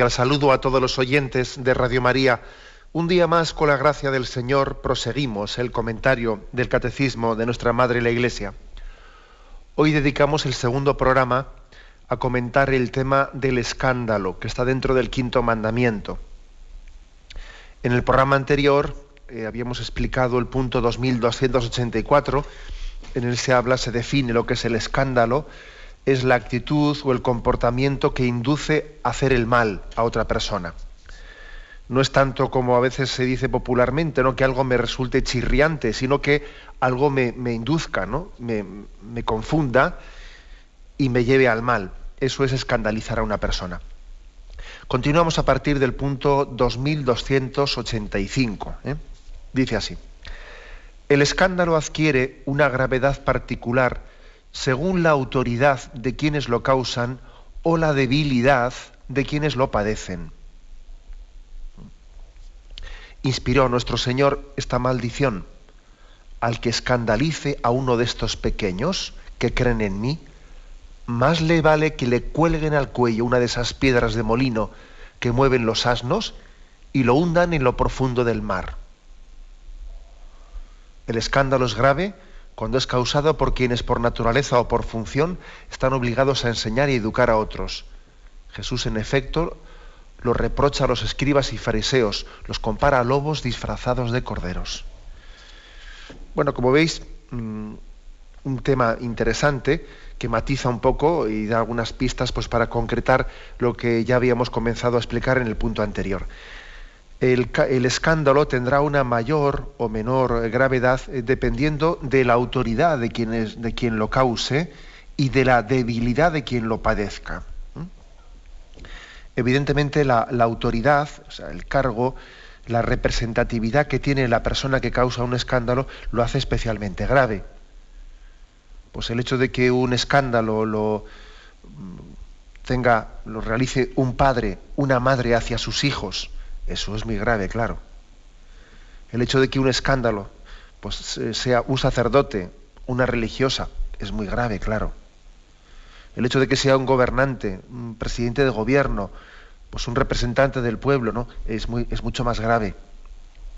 Cordial saludo a todos los oyentes de Radio María. Un día más, con la gracia del Señor, proseguimos el comentario del Catecismo de nuestra Madre la Iglesia. Hoy dedicamos el segundo programa a comentar el tema del escándalo, que está dentro del quinto mandamiento. En el programa anterior eh, habíamos explicado el punto 2284, en él se habla, se define lo que es el escándalo, es la actitud o el comportamiento que induce a hacer el mal a otra persona. No es tanto como a veces se dice popularmente, ¿no? que algo me resulte chirriante, sino que algo me, induzca, ¿no? Me, me confunda y me lleve al mal. Eso es escandalizar a una persona. Continuamos a partir del punto 2285. ¿eh? Dice así. El escándalo adquiere una gravedad particular según la autoridad de quienes lo causan o la debilidad de quienes lo padecen. Inspiró nuestro Señor esta maldición. Al que escandalice a uno de estos pequeños que creen en mí, más le vale que le cuelguen al cuello una de esas piedras de molino que mueven los asnos y lo hundan en lo profundo del mar. El escándalo es grave cuando es causado por quienes por naturaleza o por función están obligados a enseñar y educar a otros. Jesús, en efecto, lo reprocha a los escribas y fariseos, los compara a lobos disfrazados de corderos. Bueno, como veis, mm, un tema interesante que matiza un poco y da algunas pistas pues, para concretar lo que ya habíamos comenzado a explicar en el punto anterior el, escándalo tendrá una mayor o menor gravedad eh, dependiendo de la autoridad de quien, de quien lo cause y de la debilidad de quien lo padezca. Evidentemente la, autoridad, o sea, el cargo, la representatividad que tiene la persona que causa un escándalo lo hace especialmente grave. Pues el hecho de que un escándalo lo mm, tenga, lo realice un padre, una madre hacia sus hijos, eso es muy grave, claro. El hecho de que un escándalo pues, sea un sacerdote, una religiosa, es muy grave, claro. El hecho de que sea un gobernante, un presidente de gobierno, pues un representante del pueblo, ¿no? Es, muy, es mucho más grave.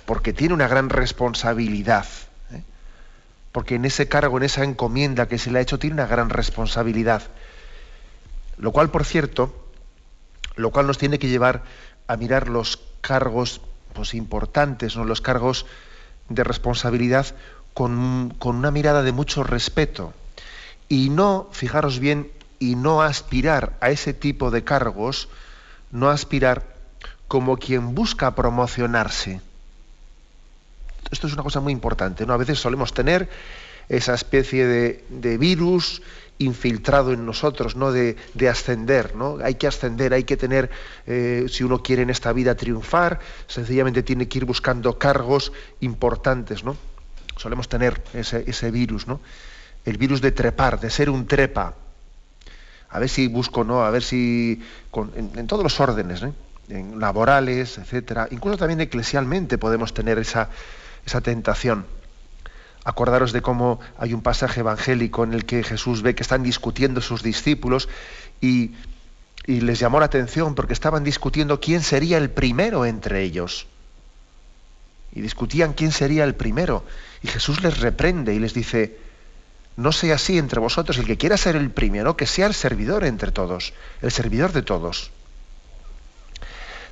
Porque tiene una gran responsabilidad. ¿eh? Porque en ese cargo, en esa encomienda que se le ha hecho, tiene una gran responsabilidad. Lo cual, por cierto, lo cual nos tiene que llevar a mirar los cargos pues, importantes, ¿no? los cargos de responsabilidad con, una mirada de mucho respeto. Y no, fijaros bien, y no aspirar a ese tipo de cargos, no aspirar como quien busca promocionarse. Esto es una cosa muy importante, ¿no? A veces solemos tener esa especie de, de virus infiltrado en nosotros, ¿no? De, ascender, ¿no? Hay que ascender, hay que tener, eh, si uno quiere en esta vida triunfar, sencillamente tiene que ir buscando cargos importantes, ¿no? Solemos tener ese, virus, ¿no? El virus de trepar, de ser un trepa. A ver si busco, ¿no? A ver si. en, todos los órdenes, ¿eh? En laborales, etcétera. Incluso también eclesialmente podemos tener esa, esa tentación. Acordaros de cómo hay un pasaje evangélico en el que Jesús ve que están discutiendo sus discípulos y, les llamó la atención porque estaban discutiendo quién sería el primero entre ellos. Y discutían quién sería el primero. Y Jesús les reprende y les dice, no sea así entre vosotros, el que quiera ser el primero, que sea el servidor entre todos, el servidor de todos.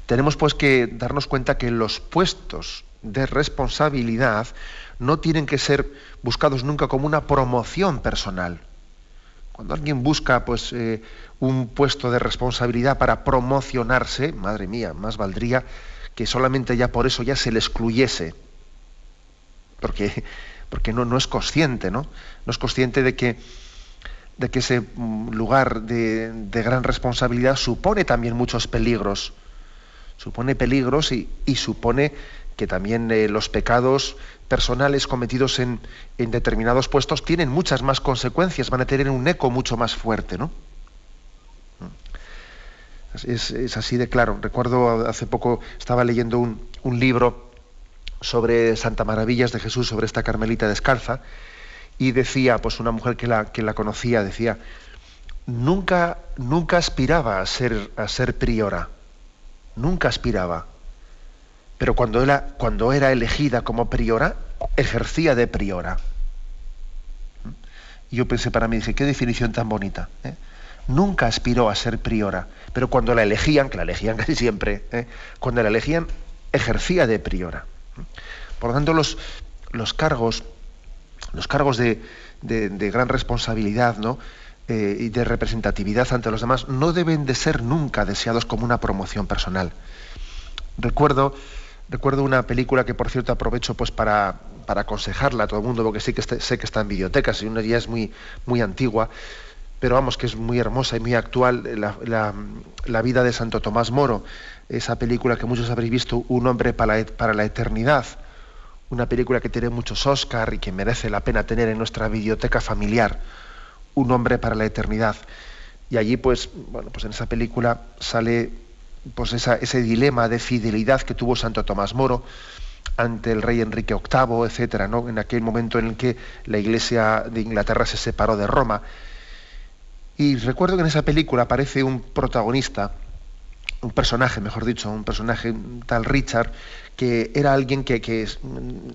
Tenemos pues que darnos cuenta que los puestos de responsabilidad no tienen que ser buscados nunca como una promoción personal. Cuando alguien busca pues, eh, un puesto de responsabilidad para promocionarse, madre mía, más valdría que solamente ya por eso ya se le excluyese. Porque, porque no, no es consciente, ¿no? No es consciente de que, de que ese mm, lugar de, gran responsabilidad supone también muchos peligros. Supone peligros y, supone que también eh, los pecados personales cometidos en, determinados puestos tienen muchas más consecuencias, van a tener un eco mucho más fuerte, ¿no? Es, así de claro. Recuerdo hace poco estaba leyendo un, un libro sobre Santa Maravillas de Jesús, sobre esta Carmelita descalza, y decía, pues una mujer que la, que la conocía, decía, nunca, nunca aspiraba a ser, a ser priora, nunca aspiraba, pero cuando era, elegida como priora, ejercía de priora. Y yo pensé para mí, dije, qué definición tan bonita. ¿eh? Nunca aspiró a ser priora, pero cuando la elegían, que la elegían casi siempre, ¿eh? cuando la elegían, ejercía de priora. Por lo tanto, los, los cargos los cargos de, gran responsabilidad ¿no? Eh, y de representatividad ante los demás no deben de ser nunca deseados como una promoción personal. Recuerdo, recuerdo una película que, por cierto, aprovecho pues, para, para aconsejarla a todo el mundo, porque sí que sé que está en bibliotecas y una ya es muy, muy antigua, pero vamos, que es muy hermosa y muy actual, la, la, vida de Santo Tomás Moro, esa película que muchos habréis visto, Un hombre para para la eternidad una película que tiene muchos Oscar y que merece la pena tener en nuestra biblioteca familiar, Un hombre para la eternidad. Y allí, pues, bueno, pues en esa película sale pues ese dilema de fidelidad que tuvo Santo Tomás Moro ante el rey Enrique VIII, etcétera, ¿no? En aquel momento en el que la Iglesia de Inglaterra se separó de Roma. Y recuerdo que en esa película aparece un protagonista, un personaje, mejor dicho, un personaje tal Richard, que era alguien que, es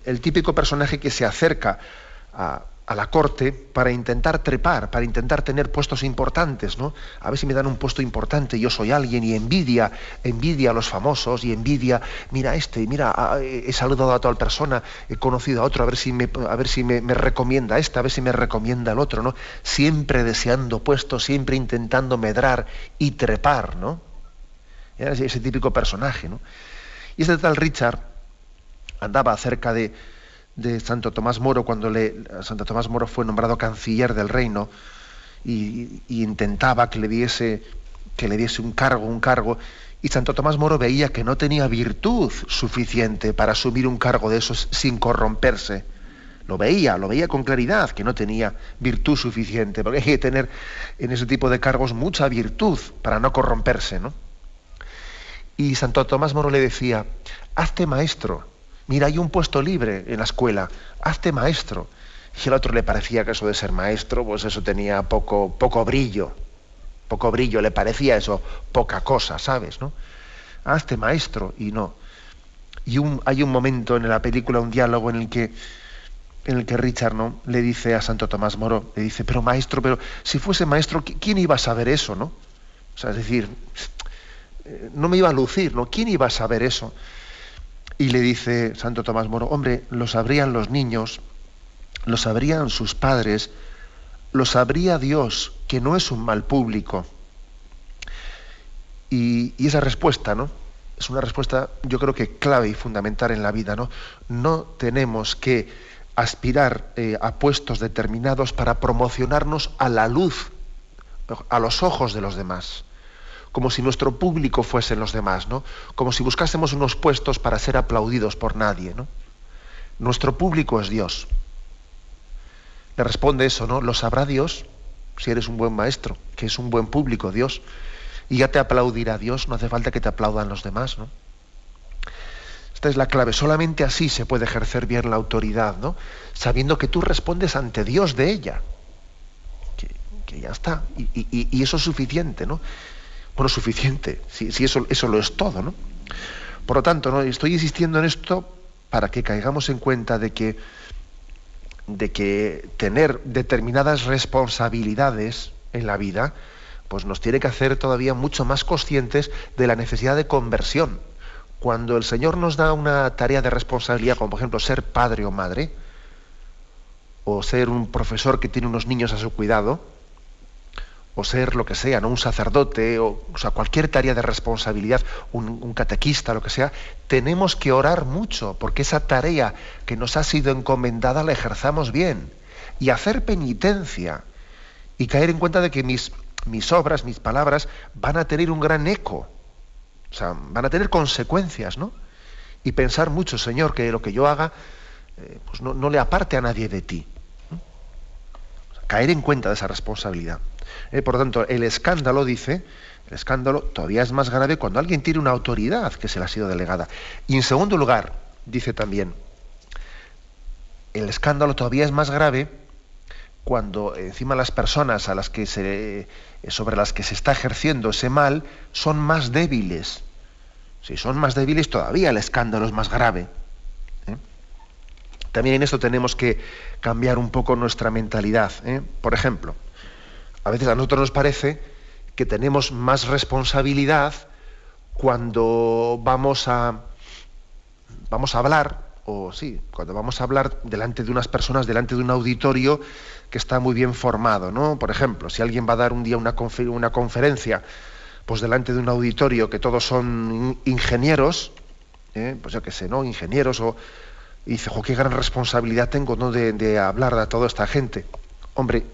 el típico personaje que se acerca a, la corte para intentar trepar, para intentar tener puestos importantes, ¿no? A ver si me dan un puesto importante, yo soy alguien y envidia, envidia a los famosos y envidia, mira este, mira, he saludado a tal persona, he conocido a otro, a ver si me, a ver si me, recomienda a este, a ver si me recomienda al otro, ¿no? Siempre deseando puestos, siempre intentando medrar y trepar, ¿no? Era ese típico personaje, ¿no? Y este tal Richard andaba cerca de, Santo Tomás Moro cuando le, Santo Tomás Moro fue nombrado canciller del reino y, intentaba que le diese que le diese un cargo, un cargo, y Santo Tomás Moro veía que no tenía virtud suficiente para asumir un cargo de esos sin corromperse. Lo veía, lo veía con claridad, que no tenía virtud suficiente, porque hay que tener en ese tipo de cargos mucha virtud para no corromperse, ¿no? Y Santo Tomás Moro le decía, hazte maestro, mira, hay un puesto libre en la escuela, hazte maestro. Y al otro le parecía que eso de ser maestro, pues eso tenía poco, poco brillo, poco brillo, le parecía eso poca cosa, ¿sabes? ¿no? Hazte maestro y no. Y hay un momento en la película, un diálogo en el que en el que Richard le dice a Santo Tomás Moro, le dice, pero maestro, pero si fuese maestro, ¿quién iba a saber eso, no? O sea, es decir, eh, no me iba a lucir, ¿no? ¿Quién iba a saber eso? Y le dice Santo Tomás Moro, hombre, lo sabrían los niños, lo sabrían sus padres, lo sabría Dios, que no es un mal público. Y, esa respuesta, ¿no? Es una respuesta, yo creo que clave y fundamental en la vida, ¿no? No tenemos que aspirar eh, a puestos determinados para promocionarnos a la luz, a los ojos de los demás como si nuestro público fuesen los demás, ¿no? Como si buscásemos unos puestos para ser aplaudidos por nadie, ¿no? Nuestro público es Dios. Le responde eso, ¿no? Lo sabrá Dios si eres un buen maestro, que es un buen público Dios. Y ya te aplaudirá Dios, no hace falta que te aplaudan los demás, ¿no? Esta es la clave. Solamente así se puede ejercer bien la autoridad, ¿no? Sabiendo que tú respondes ante Dios de ella. Que, ya está. y, eso es suficiente, ¿no? Bueno, suficiente, si, eso, eso lo es todo, ¿no? Por lo tanto, ¿no? estoy insistiendo en esto para que caigamos en cuenta de que, de que tener determinadas responsabilidades en la vida, pues nos tiene que hacer todavía mucho más conscientes de la necesidad de conversión. Cuando el Señor nos da una tarea de responsabilidad, como por ejemplo ser padre o madre, o ser un profesor que tiene unos niños a su cuidado, o ser lo que sea, ¿no? un sacerdote, o, sea, cualquier tarea de responsabilidad, un, catequista, lo que sea, tenemos que orar mucho, porque esa tarea que nos ha sido encomendada la ejerzamos bien. Y hacer penitencia y caer en cuenta de que mis, mis obras, mis palabras, van a tener un gran eco, o sea, van a tener consecuencias, ¿no? Y pensar mucho, Señor, que lo que yo haga eh, pues no, le aparte a nadie de ti. caer en cuenta de esa responsabilidad. Eh, por lo tanto, el escándalo, dice, el escándalo todavía es más grave cuando alguien tiene una autoridad que se le ha sido delegada. Y en segundo lugar, dice también, el escándalo todavía es más grave cuando encima las personas a las que se, sobre las que se está ejerciendo ese mal son más débiles. Si son más débiles todavía el escándalo es más grave. ¿eh? También en esto tenemos que cambiar un poco nuestra mentalidad. ¿eh? Por ejemplo, a veces a nosotros nos parece que tenemos más responsabilidad cuando vamos a, vamos a hablar, o sí, cuando vamos a hablar delante de unas personas, delante de un auditorio que está muy bien formado, ¿no? Por ejemplo, si alguien va a dar un día una, una conferencia, pues delante de un auditorio que todos son ingenieros, ¿eh? pues yo qué sé, ¿no? Ingenieros, o y dice, jo, qué gran responsabilidad tengo, ¿no? De, de hablar a toda esta gente. Hombre,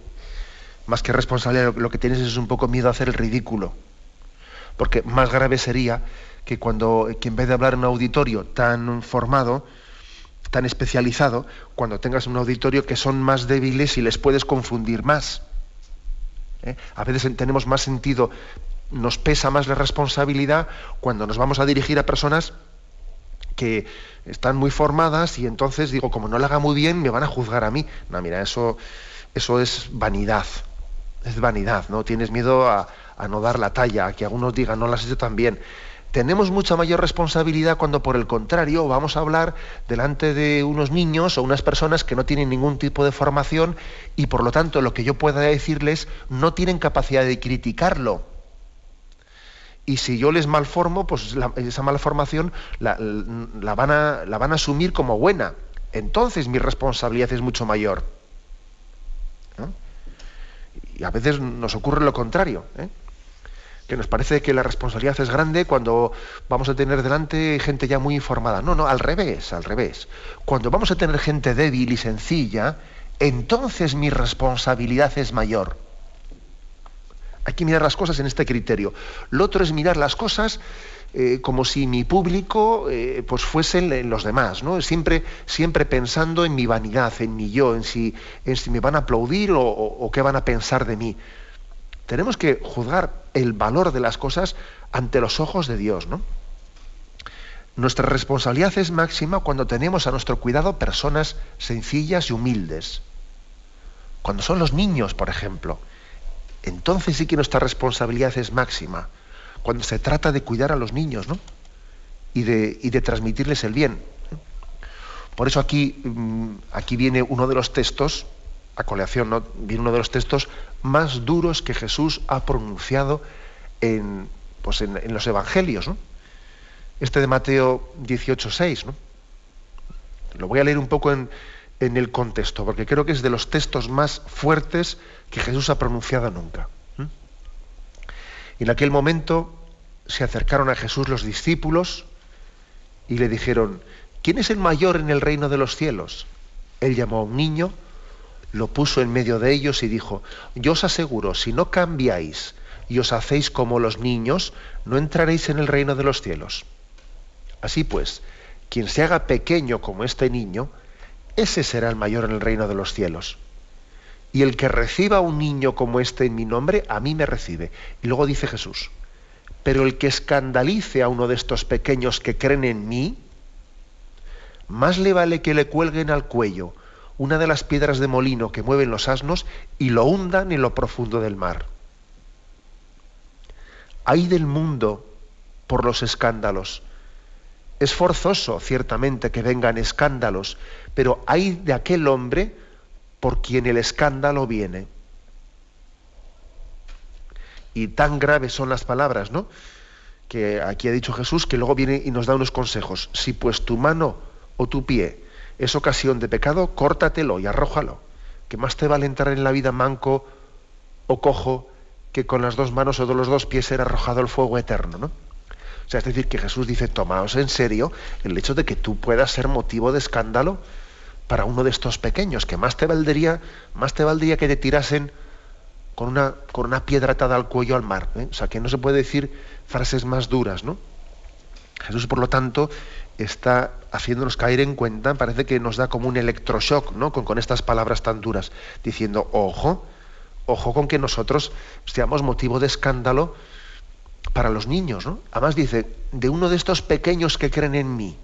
más que responsabilidad, lo que tienes es un poco miedo a hacer el ridículo. Porque más grave sería que cuando, que en vez de hablar en un auditorio tan formado, tan especializado, cuando tengas un auditorio que son más débiles y les puedes confundir más. ¿Eh? A veces tenemos más sentido, nos pesa más la responsabilidad cuando nos vamos a dirigir a personas que están muy formadas y entonces digo, como no lo haga muy bien, me van a juzgar a mí. No, mira, eso, eso es vanidad es vanidad, ¿no? Tienes miedo a, no dar la talla, a que algunos digan no lo has hecho tan bien. Tenemos mucha mayor responsabilidad cuando por el contrario vamos a hablar delante de unos niños o unas personas que no tienen ningún tipo de formación y por lo tanto lo que yo pueda decirles no tienen capacidad de criticarlo. Y si yo les malformo, pues esa malformación la, la, la van a asumir como buena. Entonces mi responsabilidad es mucho mayor. Y a veces nos ocurre lo contrario, ¿eh? que nos parece que la responsabilidad es grande cuando vamos a tener delante gente ya muy informada. No, no, al revés, al revés. Cuando vamos a tener gente débil y sencilla, entonces mi responsabilidad es mayor. Hay que mirar las cosas en este criterio. Lo otro es mirar las cosas eh, como si mi público eh, pues fuesen los demás, ¿no? Siempre, siempre pensando en mi vanidad, en mi yo, en si, en si me van a aplaudir o, qué van a pensar de mí. Tenemos que juzgar el valor de las cosas ante los ojos de Dios, ¿no? Nuestra responsabilidad es máxima cuando tenemos a nuestro cuidado personas sencillas y humildes. Cuando son los niños, por ejemplo, entonces sí que nuestra responsabilidad es máxima cuando se trata de cuidar a los niños ¿no? y, de, de transmitirles el bien. Por eso aquí, mm, aquí viene uno de los textos, a coleación, ¿no? viene uno de los textos más duros que Jesús ha pronunciado en, pues en, los evangelios. ¿no? Este de Mateo 18.6. ¿no? Lo voy a leer un poco en, en el contexto, porque creo que es de los textos más fuertes que Jesús ha pronunciado nunca. Y en aquel momento se acercaron a Jesús los discípulos y le dijeron, ¿quién es el mayor en el reino de los cielos? Él llamó a un niño, lo puso en medio de ellos y dijo, yo os aseguro, si no cambiáis y os hacéis como los niños, no entraréis en el reino de los cielos. Así pues, quien se haga pequeño como este niño, ese será el mayor en el reino de los cielos. Y el que reciba a un niño como este en mi nombre, a mí me recibe. Y luego dice Jesús, pero el que escandalice a uno de estos pequeños que creen en mí, más le vale que le cuelguen al cuello una de las piedras de molino que mueven los asnos y lo hundan en lo profundo del mar. Hay del mundo por los escándalos. Es forzoso, ciertamente, que vengan escándalos, pero hay de aquel hombre por quien el escándalo viene. Y tan graves son las palabras, ¿no? Que aquí ha dicho Jesús, que luego viene y nos da unos consejos. Si pues tu mano o tu pie es ocasión de pecado, córtatelo y arrójalo. Que más te vale entrar en la vida manco o cojo que con las dos manos o de los dos pies ser arrojado al fuego eterno, ¿no? Sea, es decir, que Jesús dice, tomaos en serio el hecho de que tú puedas ser motivo de escándalo para uno de estos pequeños, que más te valdría, más te valdría que te tirasen con una, con una piedra atada al cuello al mar. ¿eh? O sea, que no se puede decir frases más duras, ¿no? Jesús, por lo tanto, está haciéndonos caer en cuenta, parece que nos da como un electroshock, ¿no? Con, con estas palabras tan duras, diciendo, ojo, ojo con que nosotros seamos motivo de escándalo para los niños, ¿no? Además dice, de uno de estos pequeños que creen en mí.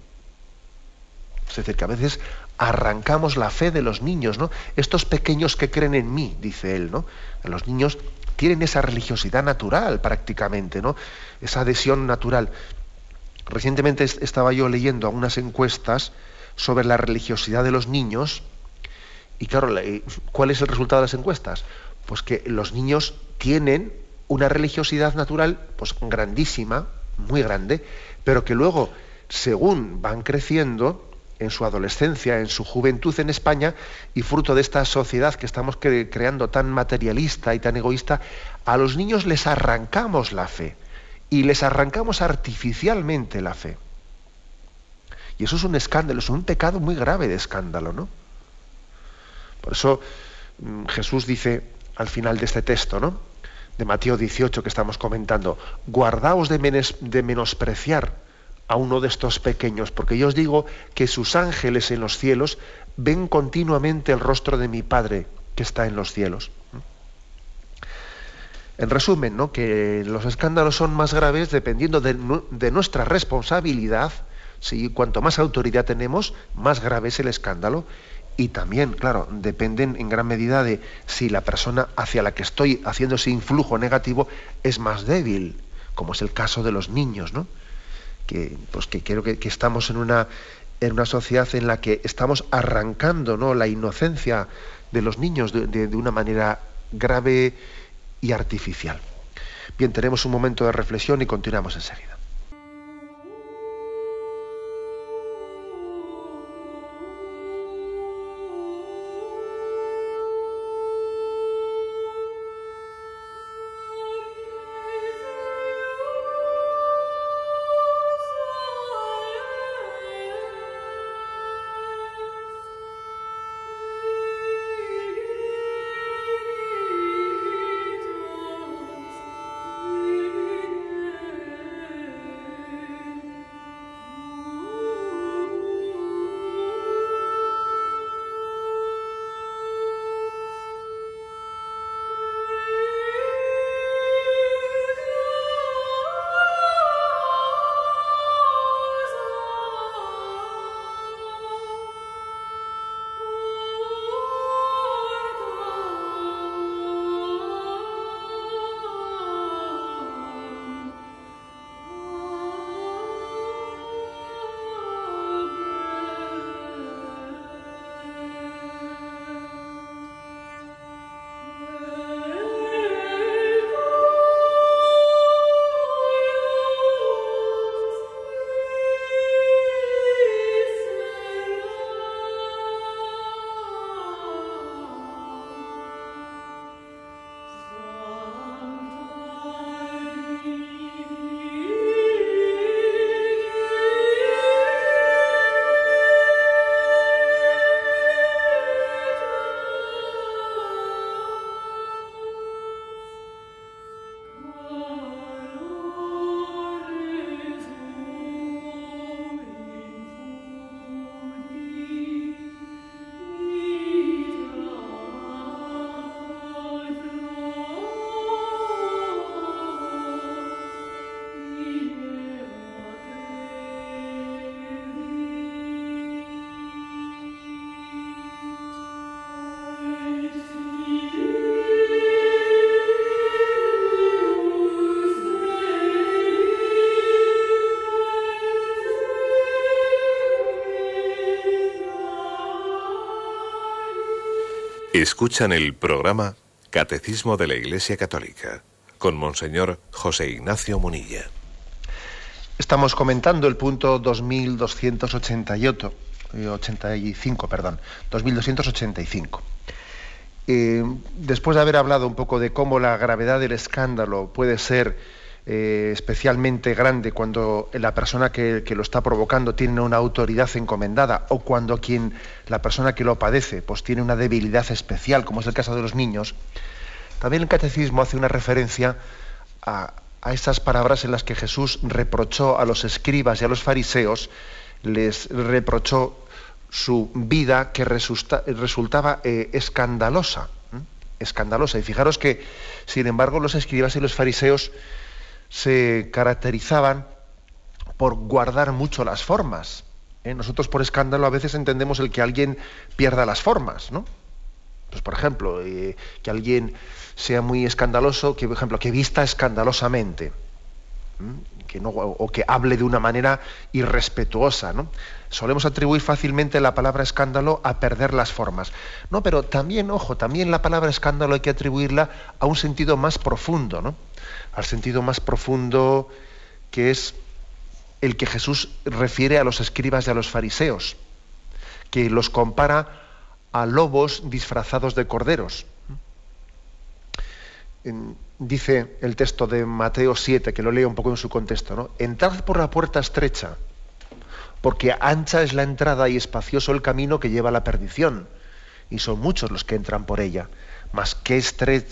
Es decir, que a veces arrancamos la fe de los niños, ¿no? Estos pequeños que creen en mí, dice él, ¿no? Los niños tienen esa religiosidad natural prácticamente, ¿no? Esa adhesión natural. Recientemente estaba yo leyendo algunas encuestas sobre la religiosidad de los niños y claro, ¿cuál es el resultado de las encuestas? Pues que los niños tienen una religiosidad natural pues grandísima, muy grande, pero que luego, según van creciendo, en su adolescencia, en su juventud en España, y fruto de esta sociedad que estamos creando tan materialista y tan egoísta, a los niños les arrancamos la fe y les arrancamos artificialmente la fe. Y eso es un escándalo, es un pecado muy grave de escándalo, ¿no? Por eso mm, Jesús dice al final de este texto, ¿no? De Mateo 18 que estamos comentando, guardaos de, menospreciar a uno de estos pequeños, porque yo os digo que sus ángeles en los cielos ven continuamente el rostro de mi Padre que está en los cielos. En resumen, ¿no? que los escándalos son más graves dependiendo de, nuestra responsabilidad. Si cuanto más autoridad tenemos, más grave es el escándalo. Y también, claro, dependen en gran medida de si la persona hacia la que estoy haciendo ese influjo negativo es más débil, como es el caso de los niños, ¿no? Que, pues que creo que, estamos en una, en una sociedad en la que estamos arrancando ¿no? la inocencia de los niños de, de una manera grave y artificial. Bien, tenemos un momento de reflexión y continuamos enseguida. Escuchan el programa Catecismo de la Iglesia Católica con Monseñor José Ignacio Munilla. Estamos comentando el punto 2288, 85, eh, perdón, 2285. Eh, después de haber hablado un poco de cómo la gravedad del escándalo puede ser eh, especialmente grande cuando la persona que, lo está provocando tiene una autoridad encomendada o cuando quien la persona que lo padece pues tiene una debilidad especial, como es el caso de los niños. También el catecismo hace una referencia a, a estas palabras en las que Jesús reprochó a los escribas y a los fariseos, les reprochó su vida que resultaba eh, escandalosa. Escandalosa. Y fijaros que, sin embargo, los escribas y los fariseos se caracterizaban por guardar mucho las formas. ¿eh? Nosotros por escándalo a veces entendemos el que alguien pierda las formas, ¿no? Pues, por ejemplo, eh, que alguien sea muy escandaloso, que, por ejemplo, que vista escandalosamente, que no, o que hable de una manera irrespetuosa. ¿no? Solemos atribuir fácilmente la palabra escándalo a perder las formas. No, pero también, ojo, también la palabra escándalo hay que atribuirla a un sentido más profundo, ¿no? Al sentido más profundo que es el que Jesús refiere a los escribas y a los fariseos, que los compara a lobos disfrazados de corderos. Dice el texto de Mateo 7, que lo leo un poco en su contexto, ¿no? Entrad por la puerta estrecha, porque ancha es la entrada y espacioso el camino que lleva a la perdición, y son muchos los que entran por ella. Mas qué,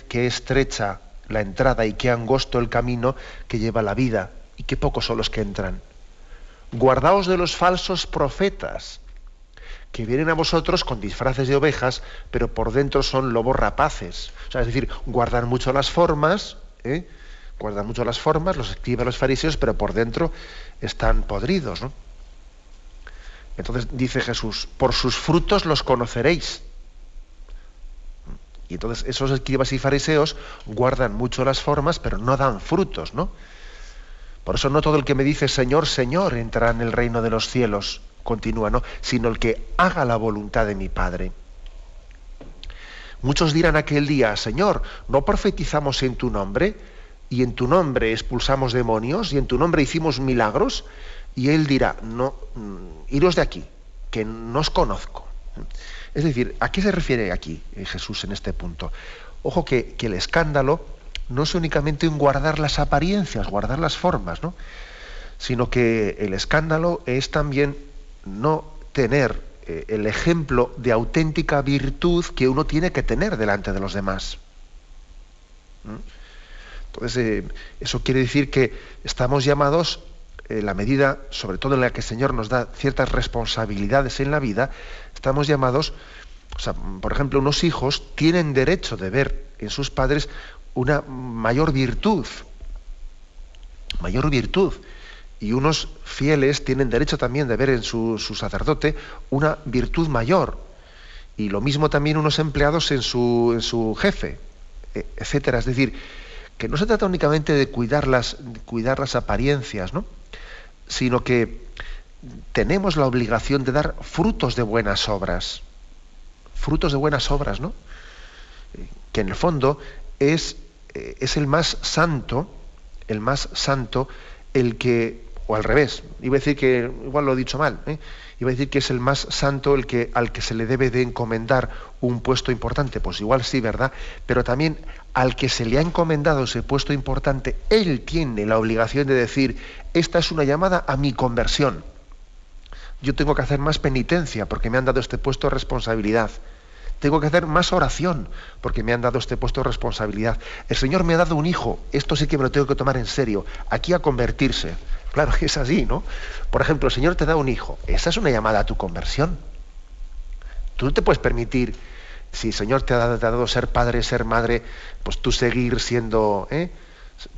qué estrecha la entrada y qué angosto el camino que lleva la vida, y qué pocos son los que entran. Guardaos de los falsos profetas, que vienen a vosotros con disfraces de ovejas, pero por dentro son lobos rapaces. O sea, es decir, guardan mucho las formas, ¿eh? guardan mucho las formas, los escriben los fariseos, pero por dentro están podridos. Entonces dice Jesús, por sus frutos los conoceréis. Y entonces esos escribas y fariseos guardan mucho las formas, pero no dan frutos, ¿no? Por eso no todo el que me dice Señor, Señor entrará en el reino de los cielos continúa, ¿no? Sino el que haga la voluntad de mi Padre. Muchos dirán aquel día, Señor, ¿no profetizamos en tu nombre? Y en tu nombre expulsamos demonios, y en tu nombre hicimos milagros. Y él dirá, no, mm, iros de aquí, que no os conozco. Es decir, ¿a qué se refiere aquí eh, Jesús en este punto? Ojo que, el escándalo no es únicamente en guardar las apariencias, guardar las formas, ¿no? sino que el escándalo es también no tener eh, el ejemplo de auténtica virtud que uno tiene que tener delante de los demás. Entonces, eh, eso quiere decir que estamos llamados, en la medida, sobre todo en la que el Señor nos da ciertas responsabilidades en la vida, estamos llamados, por ejemplo, unos hijos tienen derecho de ver en sus padres una mayor virtud, mayor virtud y unos fieles tienen derecho también de ver en su, sacerdote una virtud mayor. Y lo mismo también unos empleados en su, en su jefe, e, etcétera. Es decir, que no se trata únicamente de cuidar las, cuidar las apariencias, ¿no? Sino que tenemos la obligación de dar frutos de buenas obras. Frutos de buenas obras, ¿no? Que en el fondo es, eh, es el más santo, el más santo, el que o al revés, iba a decir que, igual lo he dicho mal, ¿eh? Iba a decir que es el más santo el que, al que se le debe de encomendar un puesto importante, pues igual sí, ¿verdad? Pero también al que se le ha encomendado ese puesto importante, él tiene la obligación de decir, esta es una llamada a mi conversión. Yo tengo que hacer más penitencia porque me han dado este puesto de responsabilidad. Tengo que hacer más oración porque me han dado este puesto de responsabilidad. El Señor me ha dado un hijo, esto sí que me lo tengo que tomar en serio, aquí a convertirse. Claro que es así, ¿no? Por ejemplo, el Señor te da un hijo. Esa es una llamada a tu conversión. Tú no te puedes permitir, si el Señor te ha dado, ser padre, ser madre, pues tú seguir siendo ¿eh?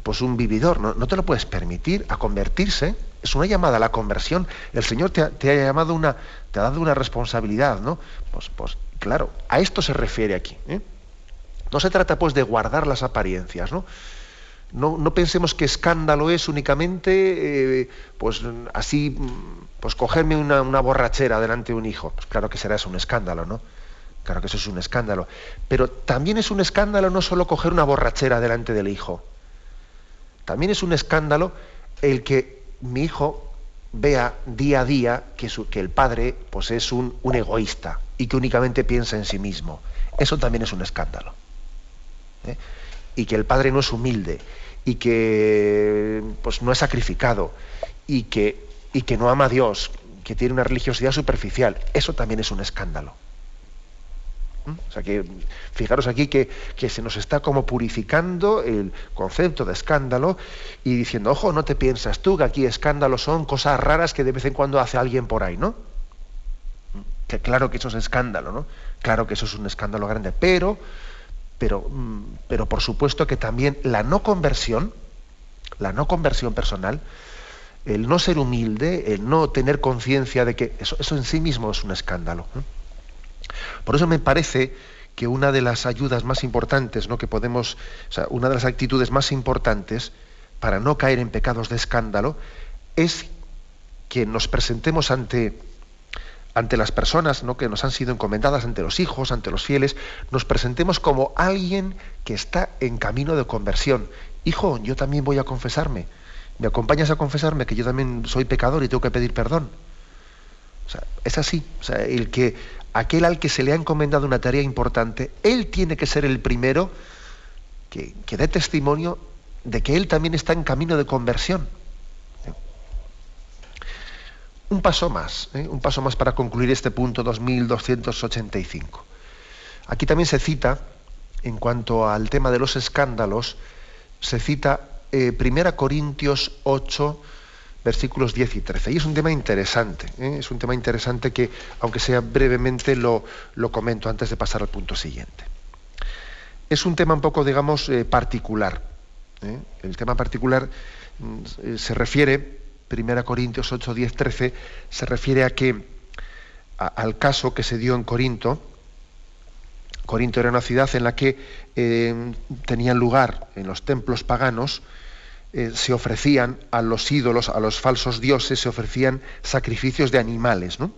pues un vividor. No, te lo puedes permitir a convertirse. Es una llamada a la conversión. El Señor te ha, llamado una, te ha dado una responsabilidad, ¿no? Pues, pues claro, a esto se refiere aquí. ¿eh? No se trata pues de guardar las apariencias, ¿no? No, pensemos que escándalo es únicamente, eh, pues así, pues cogerme una, borrachera delante de un hijo. Pues claro que será eso un escándalo, ¿no? Claro que eso es un escándalo. Pero también es un escándalo no solo coger una borrachera delante del hijo. También es un escándalo el que mi hijo vea día a día que, el padre pues es un, un egoísta y que únicamente piensa en sí mismo. Eso también es un escándalo. ¿eh? Y que el padre no es humilde y que pues, no es sacrificado y que, y que no ama a Dios, que tiene una religiosidad superficial, eso también es un escándalo. O sea que, fijaros aquí que, que, se nos está como purificando el concepto de escándalo y diciendo, ojo, no te piensas tú que aquí escándalos son cosas raras que de vez en cuando hace alguien por ahí, ¿no? Que claro que eso es escándalo, ¿no? Claro que eso es un escándalo grande, pero, pero, mm, pero por supuesto que también la no conversión, la no conversión personal, el no ser humilde, el no tener conciencia de que eso, eso, en sí mismo es un escándalo. Por eso me parece que una de las ayudas más importantes, ¿no? que podemos, o sea, una de las actitudes más importantes para no caer en pecados de escándalo es que nos presentemos ante, ante las personas ¿no? que nos han sido encomendadas, ante los hijos, ante los fieles, nos presentemos como alguien que está en camino de conversión. Hijo, yo también voy a confesarme. ¿Me acompañas a confesarme que yo también soy pecador y tengo que pedir perdón? Es así. El que aquel al que se le ha encomendado una tarea importante, él tiene que ser el primero que dé testimonio de que él también está en camino de conversión. Un paso más, ¿eh? un paso más para concluir este punto 2285. Aquí también se cita, en cuanto al tema de los escándalos, se cita eh, 1 Corintios 8, versículos 10 y 13. Y es un tema interesante, ¿eh? es un tema interesante que, aunque sea brevemente, lo, lo, comento antes de pasar al punto siguiente. Es un tema un poco, digamos, eh, particular. El tema particular mm, se refiere, 1 Corintios 8, 10, 13, se refiere a que, al caso que se dio en Corinto, Corinto era una ciudad en la que eh, tenían lugar en los templos paganos eh, se ofrecían a los ídolos, a los falsos dioses, se ofrecían sacrificios de animales, ¿no?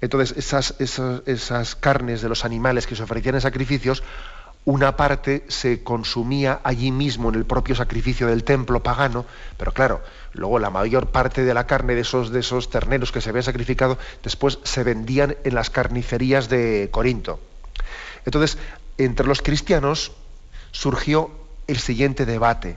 Entonces, esas, esas, esas, carnes de los animales que se ofrecían en sacrificios, una parte se consumía allí mismo en el propio sacrificio del templo pagano, pero claro, luego la mayor parte de la carne de esos, de esos terneros que se habían sacrificado, después se vendían en las carnicerías de Corinto. Entonces, entre los cristianos surgió el siguiente debate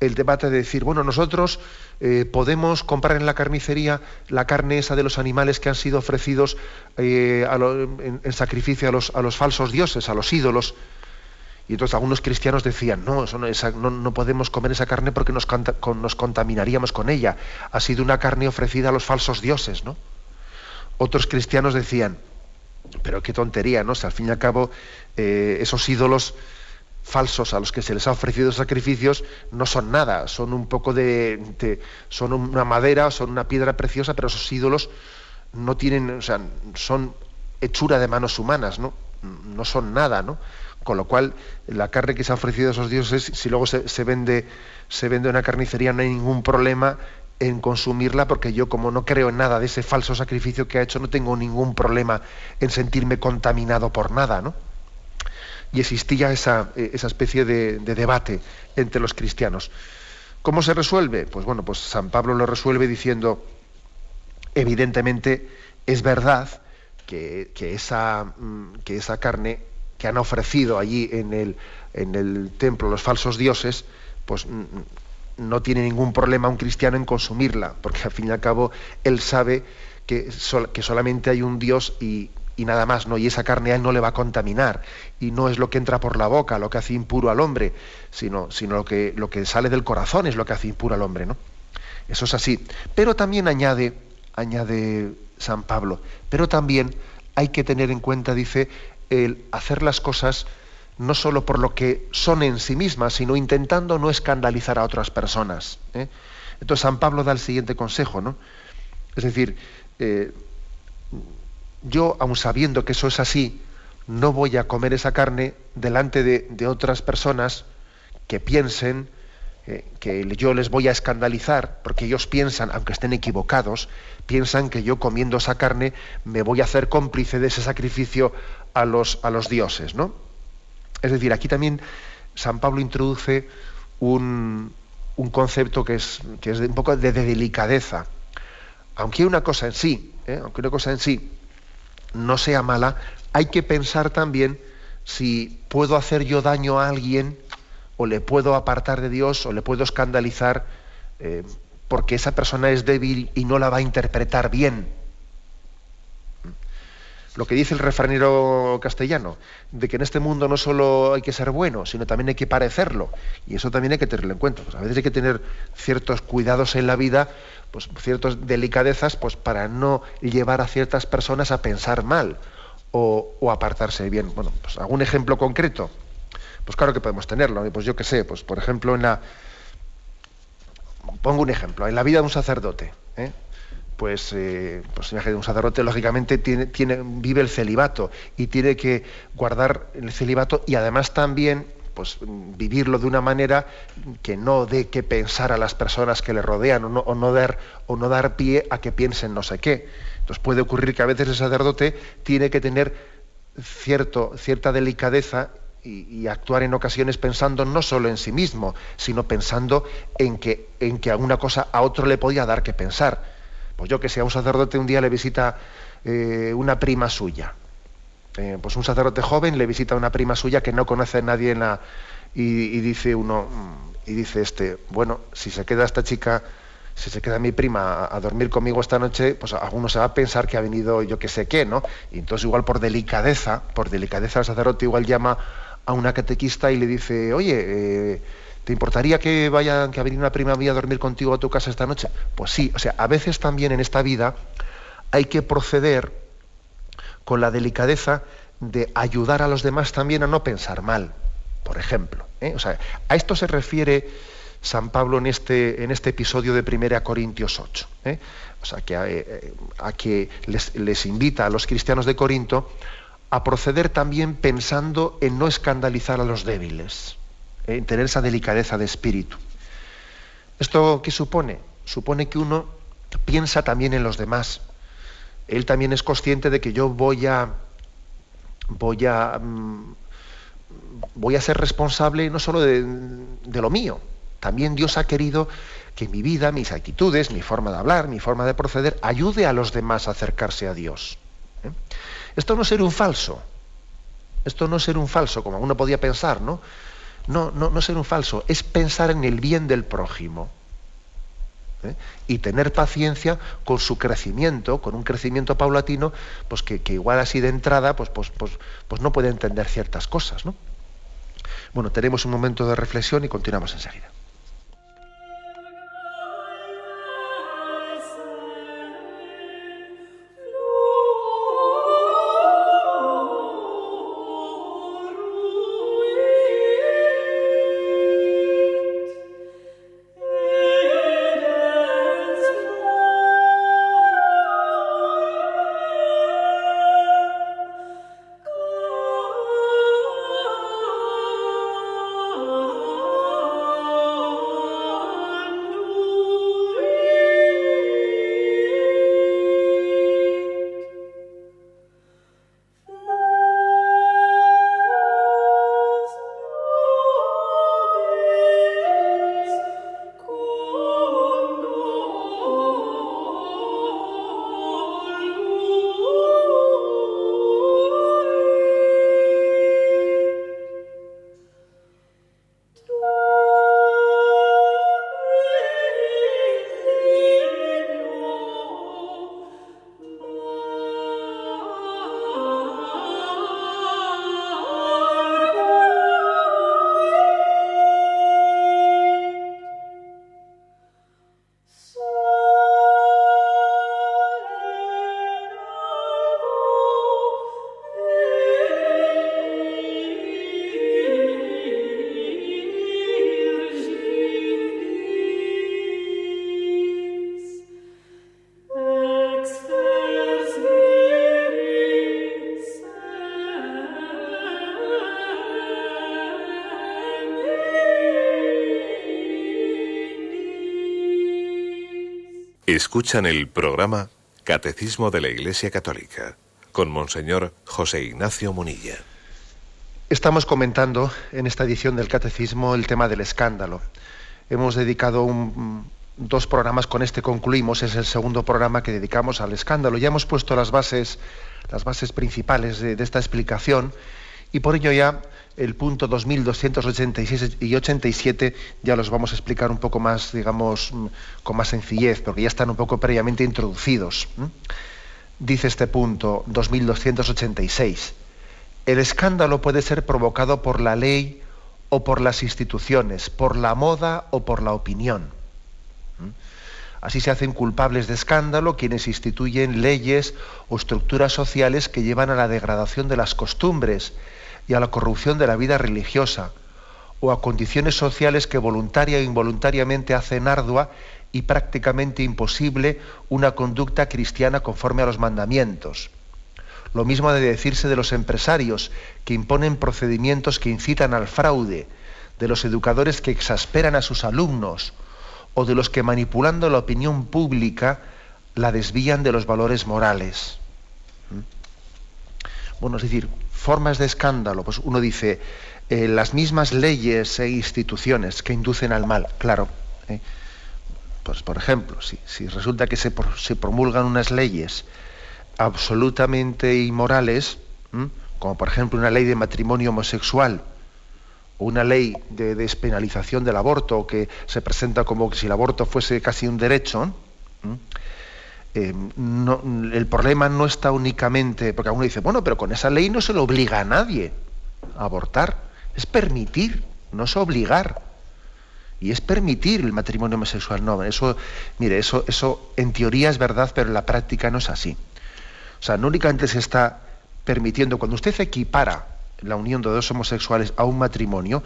el debate de decir, bueno, nosotros eh, podemos comprar en la carnicería la carne esa de los animales que han sido ofrecidos eh, en, en, sacrificio a los, a los, falsos dioses, a los ídolos. Y entonces algunos cristianos decían, no, no, no, podemos comer esa carne porque nos, nos, contaminaríamos con ella. Ha sido una carne ofrecida a los falsos dioses, ¿no? Otros cristianos decían, pero qué tontería, ¿no? Al fin y al cabo, eh, esos ídolos falsos a los que se les ha ofrecido sacrificios no son nada, son un poco de, de, son una madera, son una piedra preciosa, pero esos ídolos no tienen, o sea, son hechura de manos humanas, ¿no? No son nada, ¿no? Con lo cual, la carne que se ha ofrecido a esos dioses, si luego se, se vende, se vende en una carnicería, no hay ningún problema en consumirla, porque yo como no creo en nada de ese falso sacrificio que ha hecho, no tengo ningún problema en sentirme contaminado por nada, ¿no? y existía esa, eh, esa especie de, de, debate entre los cristianos. ¿Cómo se resuelve? Pues bueno, pues San Pablo lo resuelve diciendo, evidentemente es verdad que, que, esa, mm, que esa, carne que han ofrecido allí en el, en el templo los falsos dioses, pues no tiene ningún problema un cristiano en consumirla, porque al fin y al cabo él sabe que, que solamente hay un Dios y, y nada más, ¿no? Y esa carne a él no le va a contaminar. Y no es lo que entra por la boca lo que hace impuro al hombre, sino, sino lo, que, lo que sale del corazón es lo que hace impuro al hombre, ¿no? Eso es así. Pero también añade, añade San Pablo, pero también hay que tener en cuenta, dice, el hacer las cosas no solo por lo que son en sí mismas, sino intentando no escandalizar a otras personas. ¿eh? Entonces San Pablo da el siguiente consejo, ¿no? Es decir, eh, yo, aun sabiendo que eso es así, no voy a comer esa carne delante de, de otras personas que piensen que yo les voy a escandalizar, porque ellos piensan, aunque estén equivocados, piensan que yo comiendo esa carne me voy a hacer cómplice de ese sacrificio a los, a los dioses, ¿no? Es decir, aquí también San Pablo introduce un, un concepto que es, que es un poco de, de, delicadeza. Aunque una cosa en sí, ¿eh? aunque una cosa en sí no sea mala, hay que pensar también si puedo hacer yo daño a alguien o le puedo apartar de Dios o le puedo escandalizar eh, porque esa persona es débil y no la va a interpretar bien. lo que dice el refranero castellano, de que en este mundo no solo hay que ser bueno, sino también hay que parecerlo. Y eso también hay que tenerlo en cuenta. Pues a veces hay que tener ciertos cuidados en la vida, pues ciertas delicadezas, pues para no llevar a ciertas personas a pensar mal o, apartarse bien. Bueno, pues algún ejemplo concreto. Pues claro que podemos tenerlo. Pues yo qué sé, pues por ejemplo en la... Pongo un ejemplo, en la vida de un sacerdote. ¿eh? pues, eh, pues un sacerdote lógicamente tiene, tiene, vive el celibato y tiene que guardar el celibato y además también pues, vivirlo de una manera que no dé que pensar a las personas que le rodean o no, o no, dar, o no dar pie a que piensen no sé qué. Entonces puede ocurrir que a veces el sacerdote tiene que tener cierto, cierta delicadeza y, actuar en ocasiones pensando no solo en sí mismo, sino pensando en que, en que a una cosa a otro le podía dar que pensar pues yo que sé, a un sacerdote un día le visita eh, una prima suya. Eh, pues un sacerdote joven le visita a una prima suya que no conoce a nadie en la. Y, dice uno, y dice este, bueno, si se queda esta chica, si se queda mi prima a, dormir conmigo esta noche, pues alguno se va a pensar que ha venido yo que sé qué, ¿no? Y entonces igual por delicadeza, por delicadeza el sacerdote igual llama a una catequista y le dice, oye, eh, ¿Te importaría que vaya, que venir una prima mía a dormir contigo a tu casa esta noche? Pues sí, o sea, a veces también en esta vida hay que proceder con la delicadeza de ayudar a los demás también a no pensar mal, por ejemplo. ¿eh? O sea, a esto se refiere San Pablo en este, en este episodio de 1 Corintios 8. ¿eh? O sea, que, a, que les invita a los cristianos de Corinto a proceder también pensando en no escandalizar a los débiles en tener esa delicadeza de espíritu. ¿Esto qué supone? Supone que uno piensa también en los demás. Él también es consciente de que yo voy a voy a mm, voy a ser responsable no solo de, lo mío. También Dios ha querido que mi vida, mis actitudes, mi forma de hablar, mi forma de proceder, ayude a los demás a acercarse a Dios. ¿eh? Esto no es ser un falso. Esto no es ser un falso, como uno podía pensar, ¿no? no, no, ser un falso, es pensar en el bien del prójimo. ¿eh? Y tener paciencia con su crecimiento, con un crecimiento paulatino, pues que, igual así de entrada, pues, pues, pues, pues no puede entender ciertas cosas. ¿no? Bueno, tenemos un momento de reflexión y continuamos enseguida. Escuchan el programa Catecismo de la Iglesia Católica con Monseñor José Ignacio Munilla. Estamos comentando en esta edición del Catecismo el tema del escándalo. Hemos dedicado dos programas, con este concluimos, es el segundo programa que dedicamos al escándalo. Ya hemos puesto las bases, las bases principales de esta explicación y por ello ya el punto 2286 y 87 ya los vamos a explicar un poco más, digamos, mm, con más sencillez, porque ya están un poco previamente introducidos. dice este punto 2286. El escándalo puede ser provocado por la ley o por las instituciones, por la moda o por la opinión. Así se hacen culpables de escándalo quienes instituyen leyes o estructuras sociales que llevan a la degradación de las costumbres y a la corrupción de la vida religiosa, o a condiciones sociales que voluntaria e involuntariamente hacen ardua y prácticamente imposible una conducta cristiana conforme a los mandamientos. Lo mismo ha de decirse de los empresarios que imponen procedimientos que incitan al fraude, de los educadores que exasperan a sus alumnos o de los que manipulando la opinión pública la desvían de los valores morales. ¿Mm? Bueno, es decir, formas de escándalo, pues uno dice, eh, las mismas leyes e instituciones que inducen al mal, claro. ¿eh? Pues, por ejemplo, si, resulta que se, promulgan unas leyes absolutamente inmorales, como por ejemplo una ley de matrimonio homosexual, una ley de despenalización del aborto, que se presenta como si el aborto fuese casi un derecho, eh, el problema no está únicamente, porque uno dice, bueno, pero con esa ley no se le obliga a nadie a abortar, es permitir, no es obligar y es permitir el matrimonio homosexual. No, eso, mire, eso, eso en teoría es verdad, pero en la práctica no es así. O sea, no únicamente se está permitiendo, cuando usted equipara la unión de dos homosexuales a un matrimonio,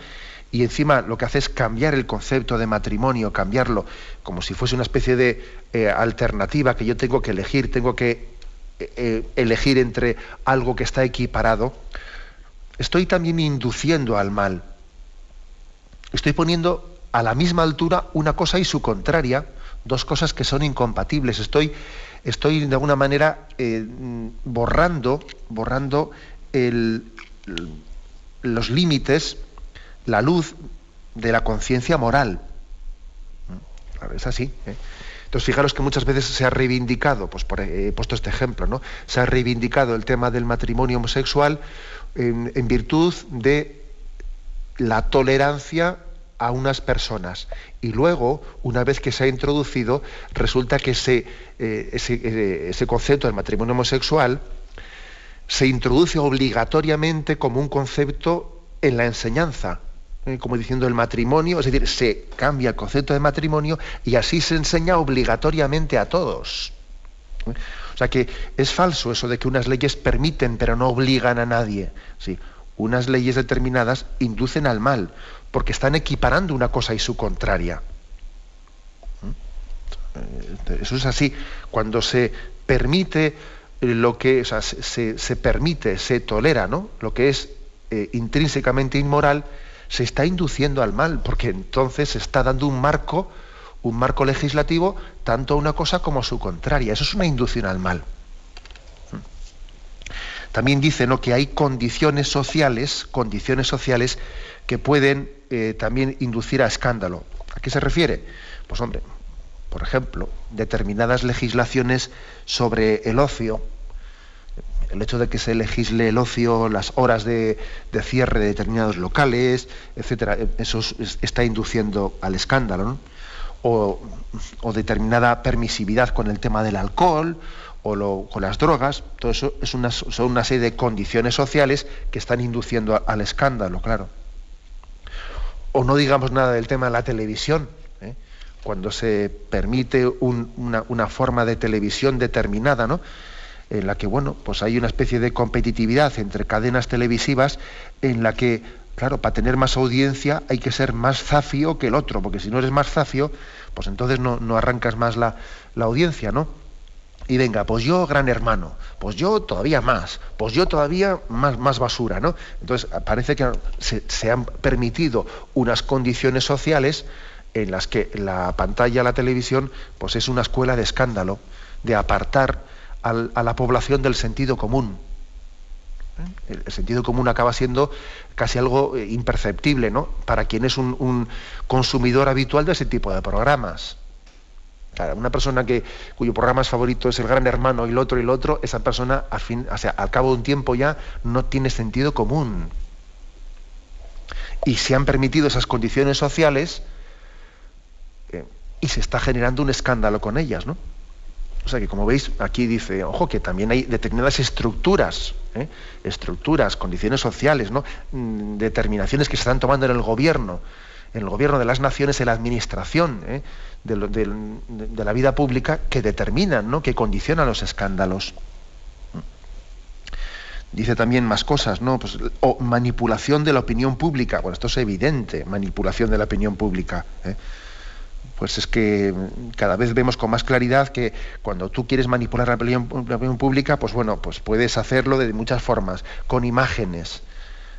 y encima lo que hace es cambiar el concepto de matrimonio, cambiarlo como si fuese una especie de eh, alternativa que yo tengo que elegir, tengo que eh, eh, elegir entre algo que está equiparado, estoy también induciendo al mal. Estoy poniendo a la misma altura una cosa y su contraria, dos cosas que son incompatibles. Estoy, estoy de alguna manera borrando, borrando los límites, la luz de la conciencia moral. Es así. ¿eh? Entonces, fijaros que muchas veces se ha reivindicado, pues por, he puesto este ejemplo, ¿no? Se ha reivindicado el tema del matrimonio homosexual en virtud de la tolerancia a unas personas y luego, una vez que se ha introducido, resulta que ese, eh, eh, ese, concepto del matrimonio homosexual se introduce obligatoriamente como un concepto en la enseñanza, eh, como diciendo el matrimonio, es decir, se cambia el concepto de matrimonio y así se enseña obligatoriamente a todos. O sea que es falso eso de que unas leyes permiten pero no obligan a nadie. Sí, unas leyes determinadas inducen al mal, porque están equiparando una cosa y su contraria. ¿Mm? Eso es así. Cuando se permite lo que, o sea, se, permite, se tolera, ¿no? Lo que es eh, intrínsecamente inmoral, se está induciendo al mal, porque entonces se está dando un marco, un marco legislativo, tanto a una cosa como a su contraria. Eso es una inducción al mal. También dice ¿no? que hay condiciones sociales, condiciones sociales que pueden eh, también inducir a escándalo. ¿A qué se refiere? Pues hombre, por ejemplo, determinadas legislaciones sobre el ocio, el hecho de que se legisle el ocio, las horas de, cierre de determinados locales, etcétera, eso está induciendo al escándalo, o, determinada permisividad con el tema del alcohol o con las drogas, todo eso es una, son una serie de condiciones sociales que están induciendo al escándalo, claro o no digamos nada del tema de la televisión. Cuando se permite una, forma de televisión determinada, ¿no? en la que bueno, pues hay una especie de competitividad entre cadenas televisivas en la que, claro, para tener más audiencia hay que ser más zafio que el otro, porque si no eres más zafio, pues entonces no, arrancas más la, audiencia, ¿no? y venga, pues yo gran hermano, pues yo todavía más, pues yo todavía más basura, ¿no? Entonces parece que se, han permitido unas condiciones sociales en las que la pantalla, la televisión, pues es una escuela de escándalo, de apartar a la población del sentido común. ¿Eh? El, sentido común acaba siendo casi algo eh, imperceptible, ¿no? Para quien es un consumidor habitual de ese tipo de programas una persona que, cuyo programa favorito es el gran hermano y el otro y el otro, esa persona al, fin, o sea, al cabo de un tiempo ya no tiene sentido común. Y se han permitido esas condiciones sociales y se está generando un escándalo con ellas, ¿no? O sea que como veis, aquí dice, ojo, que también hay determinadas estructuras, ¿eh? estructuras, condiciones sociales, ¿no? Mm, determinaciones que se están tomando en el gobierno, en el gobierno de las naciones, en la administración ¿eh? de, la vida pública, que determinan, ¿no? que condicionan los escándalos. Dice también más cosas, ¿no? Pues, o manipulación de la opinión pública. Bueno, esto es evidente, manipulación de la opinión pública. ¿eh? Pues es que cada vez vemos con más claridad que cuando tú quieres manipular la opinión, pública, pues bueno, pues puedes hacerlo de muchas formas, con imágenes,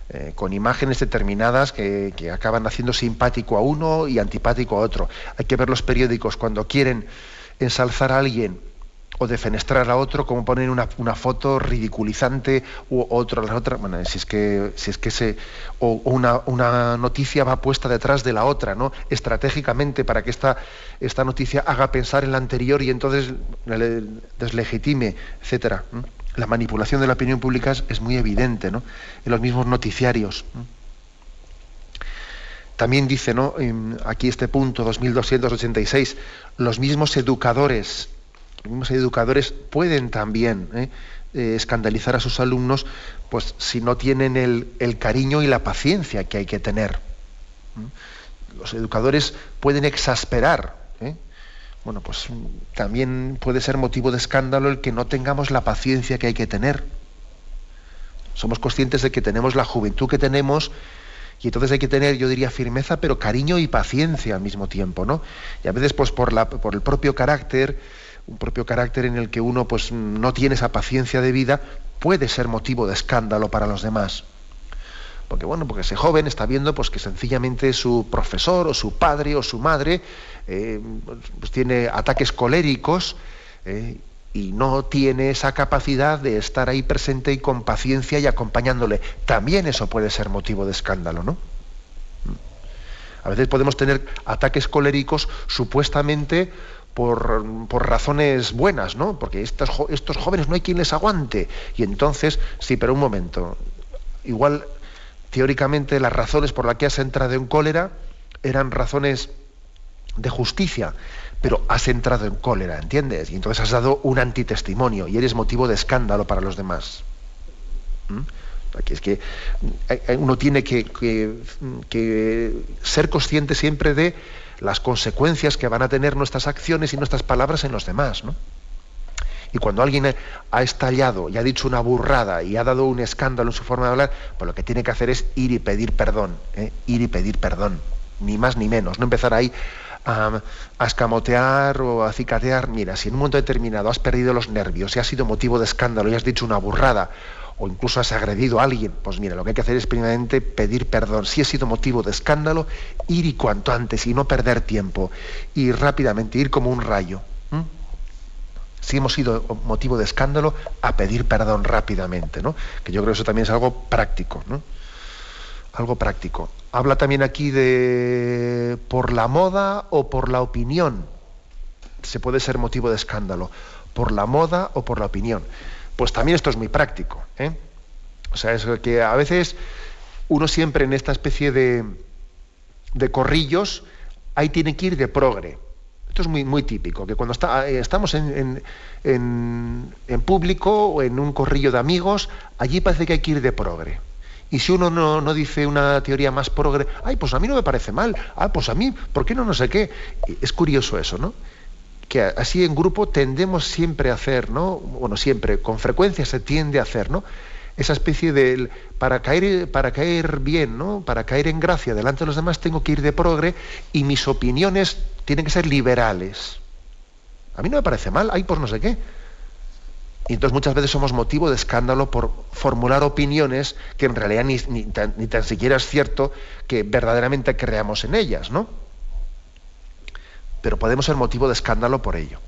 eh, con imágenes determinadas que, que, acaban haciendo simpático a uno y antipático a otro. Hay que ver los periódicos cuando quieren ensalzar a alguien o defenestrar a otro, como poner una, una, foto ridiculizante u otra la otra. Bueno, si es que, si es que se. o una, una, noticia va puesta detrás de la otra, ¿no? Estratégicamente para que esta, esta noticia haga pensar en la anterior y entonces deslegitime, etcétera. La manipulación de la opinión pública es, muy evidente, ¿no? En los mismos noticiarios. También dice, ¿no? Aquí este punto 2286, los mismos educadores mismos educadores pueden también ¿eh? Eh, escandalizar a sus alumnos, pues si no tienen el, cariño y la paciencia que hay que tener. Los educadores pueden exasperar. ¿eh? Bueno, pues también puede ser motivo de escándalo el que no tengamos la paciencia que hay que tener. Somos conscientes de que tenemos la juventud que tenemos y entonces hay que tener, yo diría, firmeza, pero cariño y paciencia al mismo tiempo, ¿no? Y a veces, pues por, la, por el propio carácter, un propio carácter en el que uno pues no tiene esa paciencia de vida, puede ser motivo de escándalo para los demás. Porque bueno, porque ese joven está viendo pues que sencillamente su profesor o su padre o su madre eh, pues tiene ataques coléricos eh, y no tiene esa capacidad de estar ahí presente y con paciencia y acompañándole. También eso puede ser motivo de escándalo, ¿no? A veces podemos tener ataques coléricos supuestamente por, razones buenas, ¿no? Porque estos, jóvenes no hay quien les aguante. Y entonces, sí, pero un momento. Igual, teóricamente, las razones por las que has entrado en cólera eran razones de justicia, pero has entrado en cólera, ¿entiendes? Y entonces has dado un antitestimonio y eres motivo de escándalo para los demás. ¿Mm? Aquí es que eh, eh, uno tiene que ser consciente siempre de las consecuencias que van a tener nuestras acciones y nuestras palabras en los demás. ¿no? Y cuando alguien ha estallado y ha dicho una burrada y ha dado un escándalo en su forma de hablar, pues lo que tiene que hacer es ir y pedir perdón, ¿eh? ir y pedir perdón, ni más ni menos, no empezar ahí a, escamotear o a cicatear. Mira, si en un momento determinado has perdido los nervios y ha sido motivo de escándalo y has dicho una burrada o incluso has agredido a alguien, pues mira, lo que hay que hacer es primeramente pedir perdón. Si ha sido motivo de escándalo, ir y cuanto antes y no perder tiempo. Y rápidamente, ir como un rayo. Si hemos sido motivo de escándalo, a pedir perdón rápidamente, ¿no? Que yo creo que eso también es algo práctico, ¿no? Algo práctico. Habla también aquí de por la moda o por la opinión. Se puede ser motivo de escándalo. Por la moda o por la opinión. Pues también esto es muy práctico. ¿eh? O sea, es que a veces uno siempre en esta especie de, de corrillos, ahí tiene que ir de progre. Esto es muy, muy típico, que cuando está, eh, estamos en, en, en, público o en un corrillo de amigos, allí parece que hay que ir de progre. Y si uno no, no, dice una teoría más progre, ay, pues a mí no me parece mal, ah, pues a mí, ¿por qué no no sé qué? Es curioso eso, ¿no? Que así en grupo tendemos siempre a hacer, ¿no? Bueno, siempre, con frecuencia se tiende a hacer, ¿no? Esa especie de para caer para caer bien, ¿no? Para caer en gracia delante de los demás tengo que ir de progre y mis opiniones tienen que ser liberales. A mí no me parece mal, hay por no sé qué. Y entonces muchas veces somos motivo de escándalo por formular opiniones que en realidad ni, ni, tan, ni tan siquiera es cierto que verdaderamente creamos en ellas, ¿no? Pero podemos ser motivo de escándalo por ello.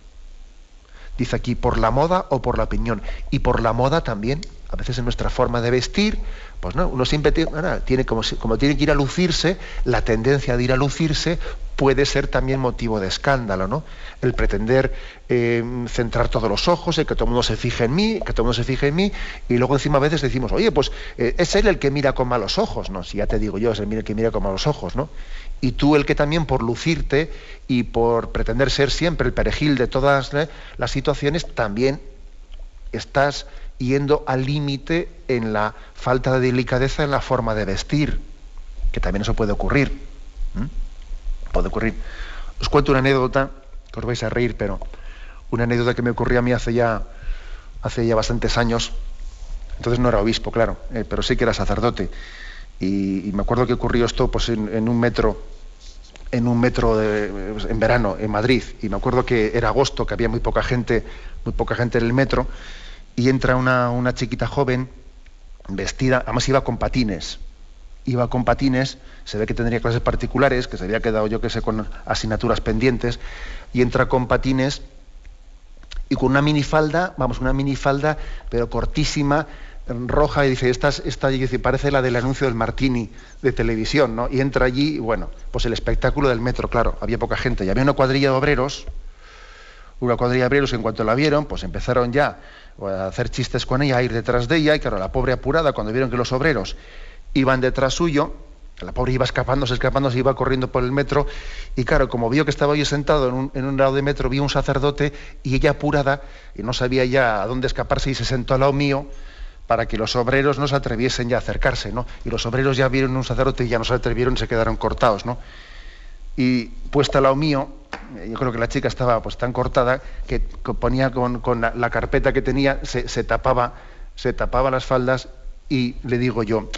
Dice aquí, por la moda o por la opinión. Y por la moda también, a veces en nuestra forma de vestir, pues no, uno siempre tiene, tiene como, tiene que ir a lucirse, la tendencia de ir a lucirse puede ser también motivo de escándalo, ¿no? El pretender eh, centrar todos los ojos, el que todo el mundo se fije en mí, que todo el mundo se fije en mí, y luego encima a veces decimos, oye, pues eh, es él el que mira con malos ojos, ¿no? Si ya te digo yo, es el que mira con malos ojos, ¿no? Y tú el que también por lucirte y por pretender ser siempre el perejil de todas ¿eh? las situaciones, también estás yendo al límite en la falta de delicadeza en la forma de vestir, que también eso puede ocurrir. Puede ocurrir. Os cuento una anécdota, que os vais a reír, pero una anécdota que me ocurrió a mí hace ya, hace ya bastantes años. Entonces no era obispo, claro, eh, pero sí que era sacerdote. Y, me acuerdo que ocurrió esto pues, en, un metro, en un metro en verano, en Madrid. Y me acuerdo que era agosto, que había muy poca gente, muy poca gente en el metro y entra una, chiquita joven vestida, además iba con patines, iba con patines, se ve que tendría clases particulares, que se había quedado yo que sé con asignaturas pendientes, y entra con patines y con una minifalda, vamos, una minifalda, pero cortísima, roja, y dice, esta, esta dice, parece la del anuncio del Martini de televisión, ¿no? Y entra allí, y bueno, pues el espectáculo del metro, claro, había poca gente, y había una cuadrilla de obreros, una cuadrilla de obreros, en cuanto la vieron, pues empezaron ya a hacer chistes con ella, a ir detrás de ella, y claro, la pobre apurada, cuando vieron que los obreros iban detrás suyo, la pobre iba escapándose, escapándose, iba corriendo por el metro, y claro, como vio que estaba yo sentado en un, en un lado de metro, vio un sacerdote, y ella apurada, y no sabía ya a dónde escaparse, y se sentó al lado mío, para que los obreros no se atreviesen ya a acercarse, ¿no? Y los obreros ya vieron un sacerdote y ya no se atrevieron se quedaron cortados, ¿no? Y puesta al lado mío, yo creo que la chica estaba pues tan cortada que ponía con, la, carpeta que tenía, se, tapaba, se tapaba las faldas y le digo yo,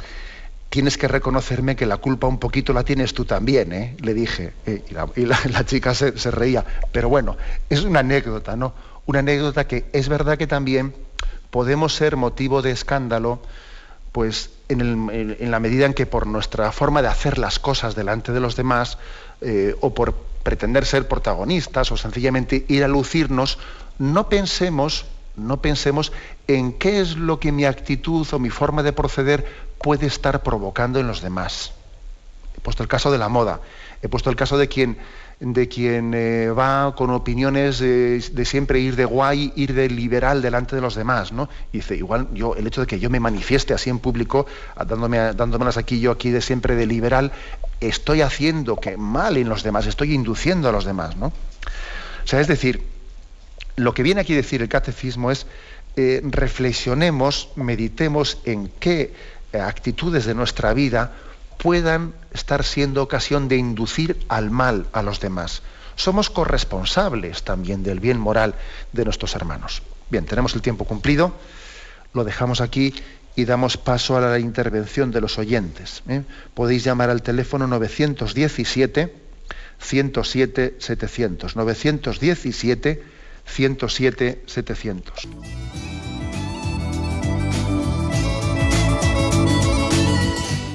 tienes que reconocerme que la culpa un poquito la tienes tú también, ¿eh? le dije. Eh, y, la, chica se, reía. Pero bueno, es una anécdota, ¿no? Una anécdota que es verdad que también podemos ser motivo de escándalo, pues en, la medida en que por nuestra forma de hacer las cosas delante de los demás, eh, o por pretender ser protagonistas o sencillamente ir a lucirnos, no pensemos, no pensemos en qué es lo que mi actitud o mi forma de proceder puede estar provocando en los demás. He puesto el caso de la moda, he puesto el caso de quien, de quien eh, va con opiniones de, siempre ir de guay, ir de liberal delante de los demás, ¿no? Y dice, igual yo, el hecho de que yo me manifieste así en público, dándome, dándomelas aquí yo aquí de siempre de liberal, estoy haciendo que mal en los demás, estoy induciendo a los demás, ¿no? O sea, es decir, lo que viene aquí a decir el catecismo es eh, reflexionemos, meditemos en qué eh, actitudes de nuestra vida puedan estar siendo ocasión de inducir al mal a los demás. Somos corresponsables también del bien moral de nuestros hermanos. Bien, tenemos el tiempo cumplido, lo dejamos aquí y damos paso a la intervención de los oyentes. ¿eh? Podéis llamar al teléfono 917 107 700. 917 107 700.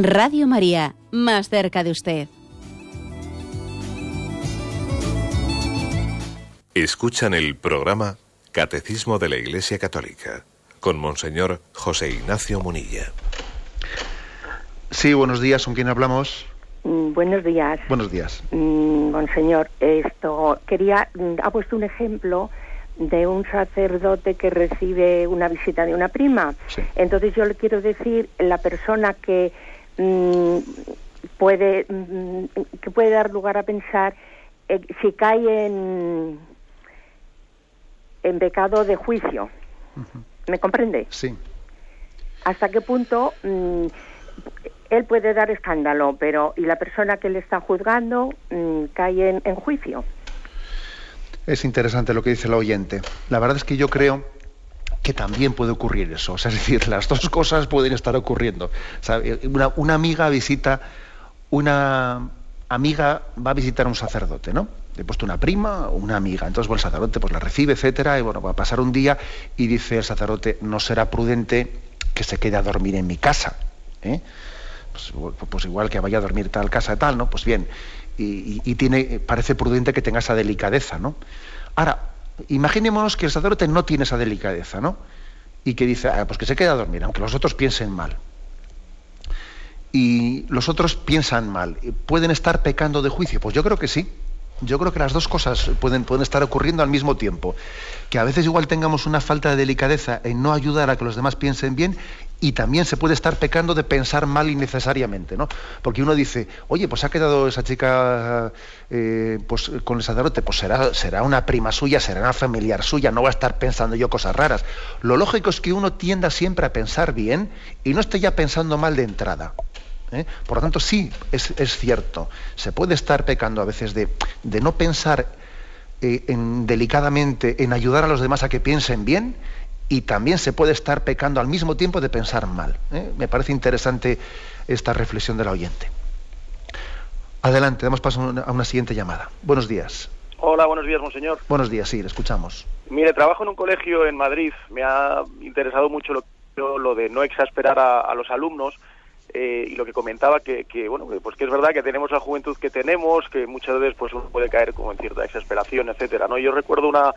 Radio María, más cerca de usted. Escuchan el programa Catecismo de la Iglesia Católica con Monseñor José Ignacio Munilla. Sí, buenos días, ¿con quién hablamos? Mm, buenos días. Buenos días. Mm, monseñor, esto quería mm, ha puesto un ejemplo de un sacerdote que recibe una visita de una prima. Entonces yo le quiero decir la persona que puede que puede dar lugar a pensar eh, si cae en en pecado de juicio. ¿Me comprende? Sí. ¿Hasta qué punto mm, él puede dar escándalo, pero y la persona que le está juzgando mm, cae en, juicio? Es interesante lo que dice el oyente. La verdad es que yo creo que también puede ocurrir eso. es decir, las dos cosas pueden estar ocurriendo. una, una, amiga visita, una amiga va a visitar a un sacerdote, ¿no? Le he puesto una prima o una amiga. Entonces, bueno, el sacerdote pues la recibe, etcétera, y bueno, va a pasar un día y dice el sacerdote, no será prudente que se quede a dormir en mi casa. ¿eh? Pues, pues, igual que vaya a dormir tal casa tal, ¿no? Pues bien, y, tiene, parece prudente que tenga esa delicadeza, ¿no? Ahora, imaginémonos que el sacerdote no tiene esa delicadeza, ¿no? Y que dice, ah, pues que se quede a dormir, aunque los otros piensen mal. Y los otros piensan mal. ¿Pueden estar pecando de juicio? Pues yo creo que sí. Yo creo que las dos cosas pueden estar ocurriendo al mismo tiempo. Que a veces igual tengamos una falta de delicadeza en no ayudar a que los demás piensen bien y también se puede estar pecando de pensar mal innecesariamente, ¿no? Porque uno dice, oye, pues ha quedado esa chica eh, pues, con el sacerdote, pues será, será una prima suya, será una familiar suya, no va a estar pensando yo cosas raras. Lo lógico es que uno tienda siempre a pensar bien y no esté ya pensando mal de entrada. ¿eh? Por lo tanto, sí, es, cierto. Se puede estar pecando a veces de, no pensar eh, en, delicadamente en ayudar a los demás a que piensen bien y también se puede estar pecando al mismo tiempo de pensar mal. ¿eh? Me parece interesante esta reflexión del oyente. Adelante, damos paso a una siguiente llamada. Buenos días. Hola, buenos días, monseñor. Buenos días, sí, le escuchamos. Mire, trabajo en un colegio en Madrid. Me ha interesado mucho lo, lo de no exasperar a los alumnos eh, y lo que comentaba que, que, bueno pues que es verdad que tenemos la juventud que tenemos que muchas veces pues uno puede caer como en cierta exasperación etcétera no yo recuerdo una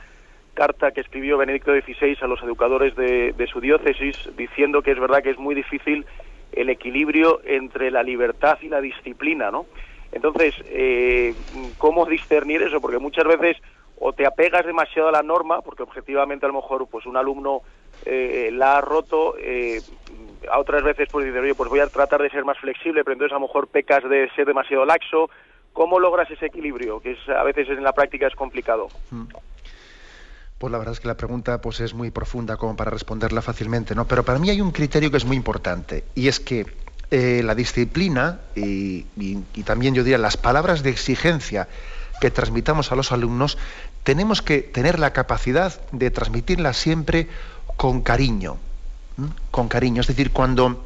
carta que escribió Benedicto XVI a los educadores de, su diócesis diciendo que es verdad que es muy difícil el equilibrio entre la libertad y la disciplina no entonces eh, cómo discernir eso porque muchas veces o te apegas demasiado a la norma porque objetivamente a lo mejor pues un alumno eh, la ha roto eh, a otras veces pues dices, oye, pues voy a tratar de ser más flexible, pero entonces a lo mejor pecas de ser demasiado laxo. ¿Cómo logras ese equilibrio? Que es, a veces en la práctica es complicado. Pues la verdad es que la pregunta pues es muy profunda como para responderla fácilmente, ¿no? Pero para mí hay un criterio que es muy importante y es que eh, la disciplina y, y, también yo diría las palabras de exigencia que transmitamos a los alumnos tenemos que tener la capacidad de transmitirlas siempre con cariño, con cariño. Es decir, cuando,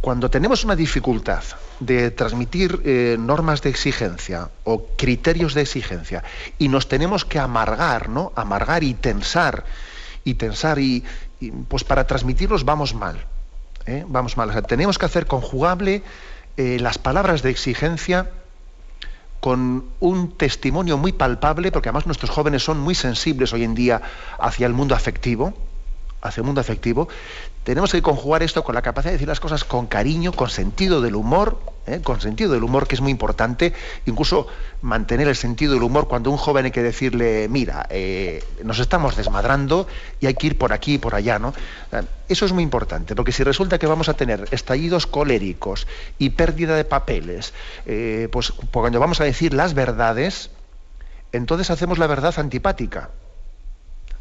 cuando tenemos una dificultad de transmitir eh, normas de exigencia o criterios de exigencia y nos tenemos que amargar, ¿no? Amargar y tensar y tensar y, pues para transmitirlos vamos mal, ¿eh? vamos mal. tenemos que hacer conjugable eh, las palabras de exigencia con un testimonio muy palpable, porque además nuestros jóvenes son muy sensibles hoy en día hacia el mundo afectivo, hacia el mundo afectivo, tenemos que conjugar esto con la capacidad de decir las cosas con cariño, con sentido del humor, ¿eh? con sentido del humor que es muy importante, incluso mantener el sentido del humor cuando un joven hay que decirle, mira, eh, nos estamos desmadrando y hay que ir por aquí y por allá, ¿no? Eso es muy importante, porque si resulta que vamos a tener estallidos coléricos y pérdida de papeles, eh, pues cuando vamos a decir las verdades, entonces hacemos la verdad antipática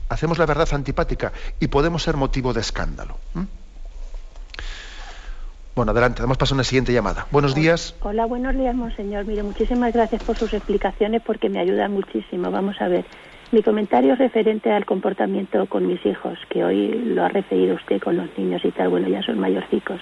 hacemos la verdad antipática y podemos ser motivo de escándalo. Bueno, adelante, damos paso a una siguiente llamada. Buenos días. Hola, buenos días, monseñor. Mire, muchísimas gracias por sus explicaciones porque me ayudan muchísimo. Vamos a ver. Mi comentario es referente al comportamiento con mis hijos, que hoy lo ha referido usted con los niños y tal. Bueno, ya son mayorcicos.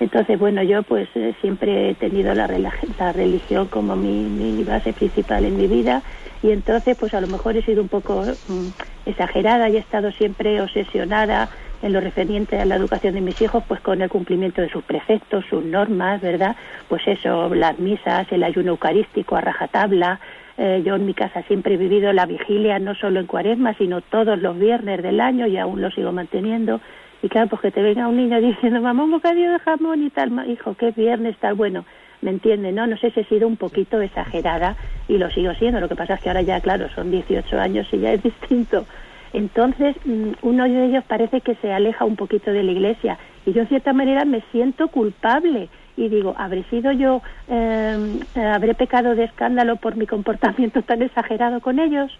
Entonces, bueno, yo pues eh, siempre he tenido la, la religión como mi, mi, base principal en mi vida y entonces pues a lo mejor he sido un poco mm, exagerada y he estado siempre obsesionada en lo referente a la educación de mis hijos, pues con el cumplimiento de sus preceptos, sus normas, ¿verdad? Pues eso, las misas, el ayuno eucarístico a rajatabla. Eh, yo en mi casa siempre he vivido la vigilia, no solo en cuaresma, sino todos los viernes del año y aún lo sigo manteniendo. Y claro, pues que te venga un niño diciendo, mamá, un bocadillo de jamón y tal, hijo, qué viernes tal, bueno, ¿me entiende? No, no sé si he sido un poquito exagerada y lo sigo siendo, lo que pasa es que ahora ya, claro, son 18 años y ya es distinto. Entonces, mm, uno de ellos parece que se aleja un poquito de la iglesia y yo en cierta manera me siento culpable y digo, ¿habré sido yo, eh, habré pecado de escándalo por mi comportamiento tan exagerado con ellos?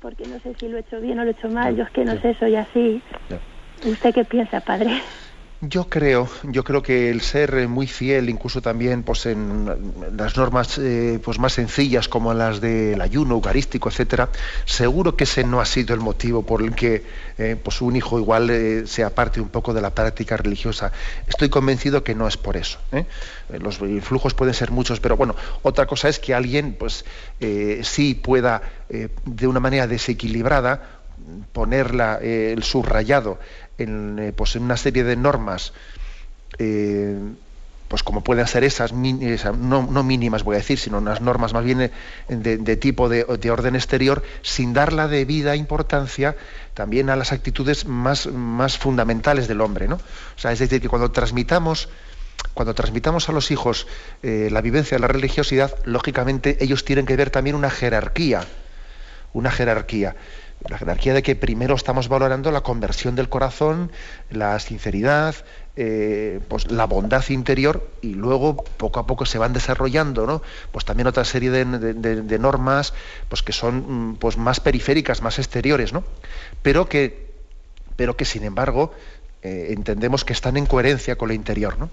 porque no sé si lo he hecho bien o lo he hecho mal. Yo es que no sé, soy así. ¿Usted qué piensa, padre? Yo creo, yo creo que el ser muy fiel, incluso también pues en las normas eh, pues más sencillas como las del ayuno eucarístico, etcétera, seguro que ese no ha sido el motivo por el que eh, pues un hijo igual eh, se aparte un poco de la práctica religiosa. Estoy convencido que no es por eso. Los flujos pueden ser muchos, pero bueno, otra cosa es que alguien pues sí pueda de una manera desequilibrada ponerla el subrayado en, pues en una serie de normas, eh, pues como pueden ser esas, no, mínimas voy a decir, sino unas normas más bien de, tipo de, orden exterior, sin dar la debida importancia también a las actitudes más, más fundamentales del hombre. ¿no? O sea, es decir, que cuando transmitamos cuando transmitamos a los hijos eh, la vivencia de la religiosidad, lógicamente ellos tienen que ver también una jerarquía, una jerarquía la jerarquía de que primero estamos valorando la conversión del corazón, la sinceridad, eh, pues la bondad interior y luego poco a poco se van desarrollando, ¿no? Pues también otra serie de, normas, pues que son mm, pues más periféricas, más exteriores, ¿no? Pero que, pero que sin embargo eh, entendemos que están en coherencia con lo interior, ¿no?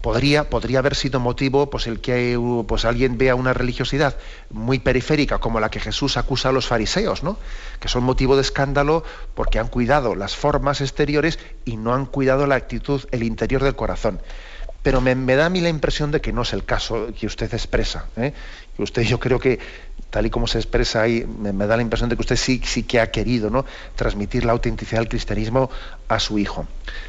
Podría, podría haber sido motivo pues, el que pues, alguien vea una religiosidad muy periférica como la que Jesús acusa a los fariseos, ¿no? que son motivo de escándalo porque han cuidado las formas exteriores y no han cuidado la actitud, el interior del corazón. Pero me, da a mí la impresión de que no es el caso que usted expresa. ¿eh? Usted, yo creo que, tal y como se expresa ahí, me, da la impresión de que usted sí, sí que ha querido ¿no? transmitir la autenticidad del cristianismo a su hijo.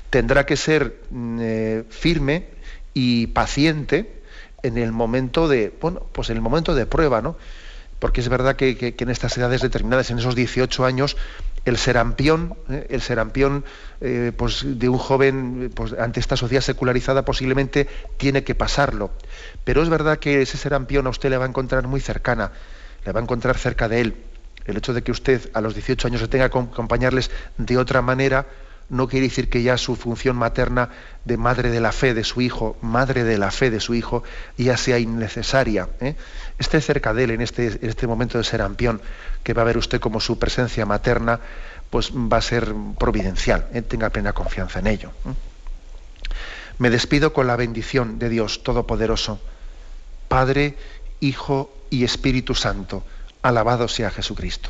Tendrá que ser mm, eh, firme y paciente en el momento de, bueno, pues en el momento de prueba, ¿no? Porque es verdad que, en estas edades determinadas, en esos 18 años, el serampión, ¿eh? el serampión eh, pues de un joven pues, ante esta sociedad secularizada posiblemente tiene que pasarlo. Pero es verdad que ese serampión a usted le va a encontrar muy cercana, le va a encontrar cerca de él. El hecho de que usted a los 18 años se tenga que acompañarles de otra manera, no quiere decir que ya su función materna de madre de la fe de su hijo, madre de la fe de su hijo, ya sea innecesaria. ¿eh? Esté cerca de él en este, este momento de serampión, que va a ver usted como su presencia materna, pues va a ser providencial. ¿eh? Tenga plena confianza en ello. ¿eh? Me despido con la bendición de Dios Todopoderoso, Padre, Hijo y Espíritu Santo. Alabado sea Jesucristo.